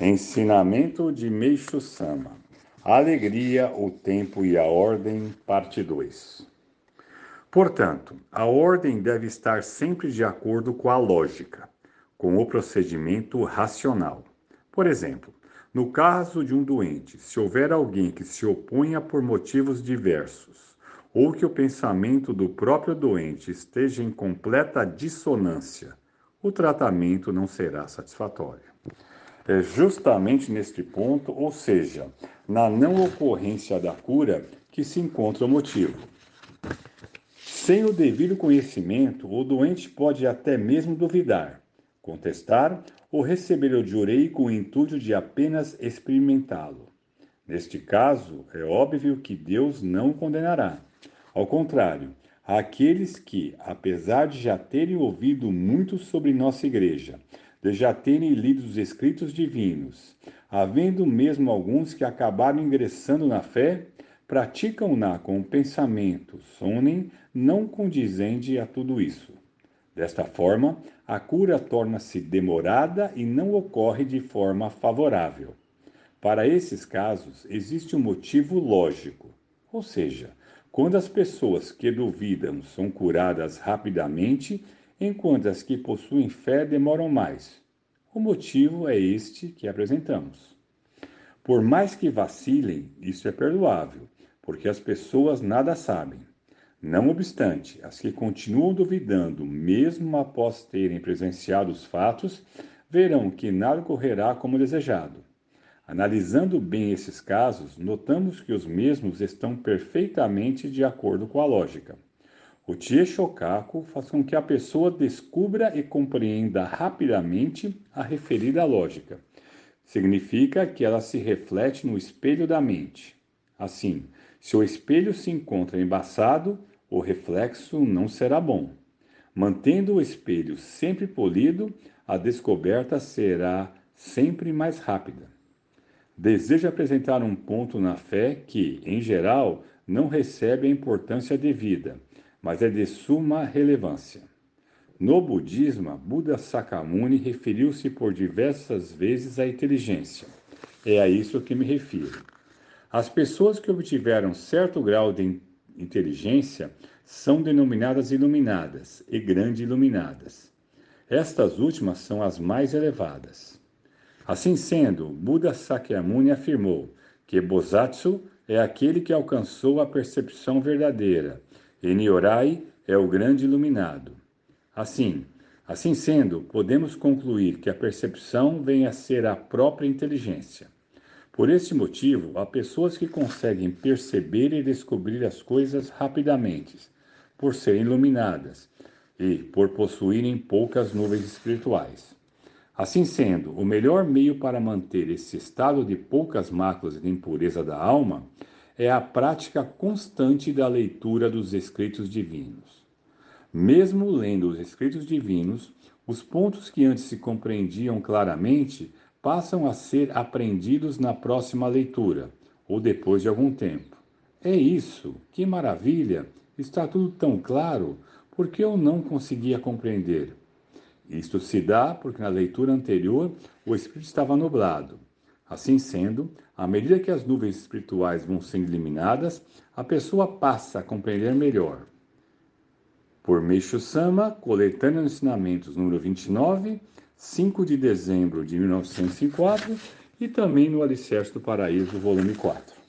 Ensinamento de Meixo Sama. Alegria, o tempo e a ordem, parte 2. Portanto, a ordem deve estar sempre de acordo com a lógica, com o procedimento racional. Por exemplo, no caso de um doente, se houver alguém que se oponha por motivos diversos, ou que o pensamento do próprio doente esteja em completa dissonância, o tratamento não será satisfatório. É justamente neste ponto, ou seja, na não ocorrência da cura, que se encontra o motivo. Sem o devido conhecimento, o doente pode até mesmo duvidar, contestar ou receber o diurei com o intuito de apenas experimentá-lo. Neste caso, é óbvio que Deus não o condenará. Ao contrário, aqueles que, apesar de já terem ouvido muito sobre nossa igreja, de já terem lido os escritos divinos, havendo mesmo alguns que acabaram ingressando na fé, praticam-na com o pensamento, sonem não condizente a tudo isso. Desta forma, a cura torna-se demorada e não ocorre de forma favorável. Para esses casos, existe um motivo lógico, ou seja, quando as pessoas que duvidam são curadas rapidamente, enquanto as que possuem fé demoram mais. O motivo é este que apresentamos. Por mais que vacilem, isso é perdoável, porque as pessoas nada sabem. Não obstante, as que continuam duvidando, mesmo após terem presenciado os fatos, verão que nada correrá como desejado. Analisando bem esses casos, notamos que os mesmos estão perfeitamente de acordo com a lógica. O Tie Shokaku faz com que a pessoa descubra e compreenda rapidamente a referida lógica. Significa que ela se reflete no espelho da mente. Assim, se o espelho se encontra embaçado, o reflexo não será bom. Mantendo o espelho sempre polido, a descoberta será sempre mais rápida. Desejo apresentar um ponto na fé que, em geral, não recebe a importância devida mas é de suma relevância. No budismo, Buda Sakyamuni referiu-se por diversas vezes à inteligência. É a isso que me refiro. As pessoas que obtiveram certo grau de inteligência são denominadas iluminadas e grande iluminadas. Estas últimas são as mais elevadas. Assim sendo, Buda Sakyamuni afirmou que Bosatsu é aquele que alcançou a percepção verdadeira Eniorai é o grande iluminado. Assim, assim sendo, podemos concluir que a percepção vem a ser a própria inteligência. Por este motivo, há pessoas que conseguem perceber e descobrir as coisas rapidamente, por serem iluminadas e por possuírem poucas nuvens espirituais. Assim sendo, o melhor meio para manter esse estado de poucas máculas de impureza da alma é a prática constante da leitura dos escritos divinos. Mesmo lendo os escritos divinos, os pontos que antes se compreendiam claramente passam a ser aprendidos na próxima leitura, ou depois de algum tempo. É isso, que maravilha! Está tudo tão claro, por que eu não conseguia compreender? Isto se dá porque na leitura anterior o espírito estava nublado. Assim sendo, à medida que as nuvens espirituais vão sendo eliminadas, a pessoa passa a compreender melhor. Por Meixo Sama, Coletânea Ensinamentos, número 29, 5 de dezembro de 1904, e também no Alicerce do Paraíso, volume 4.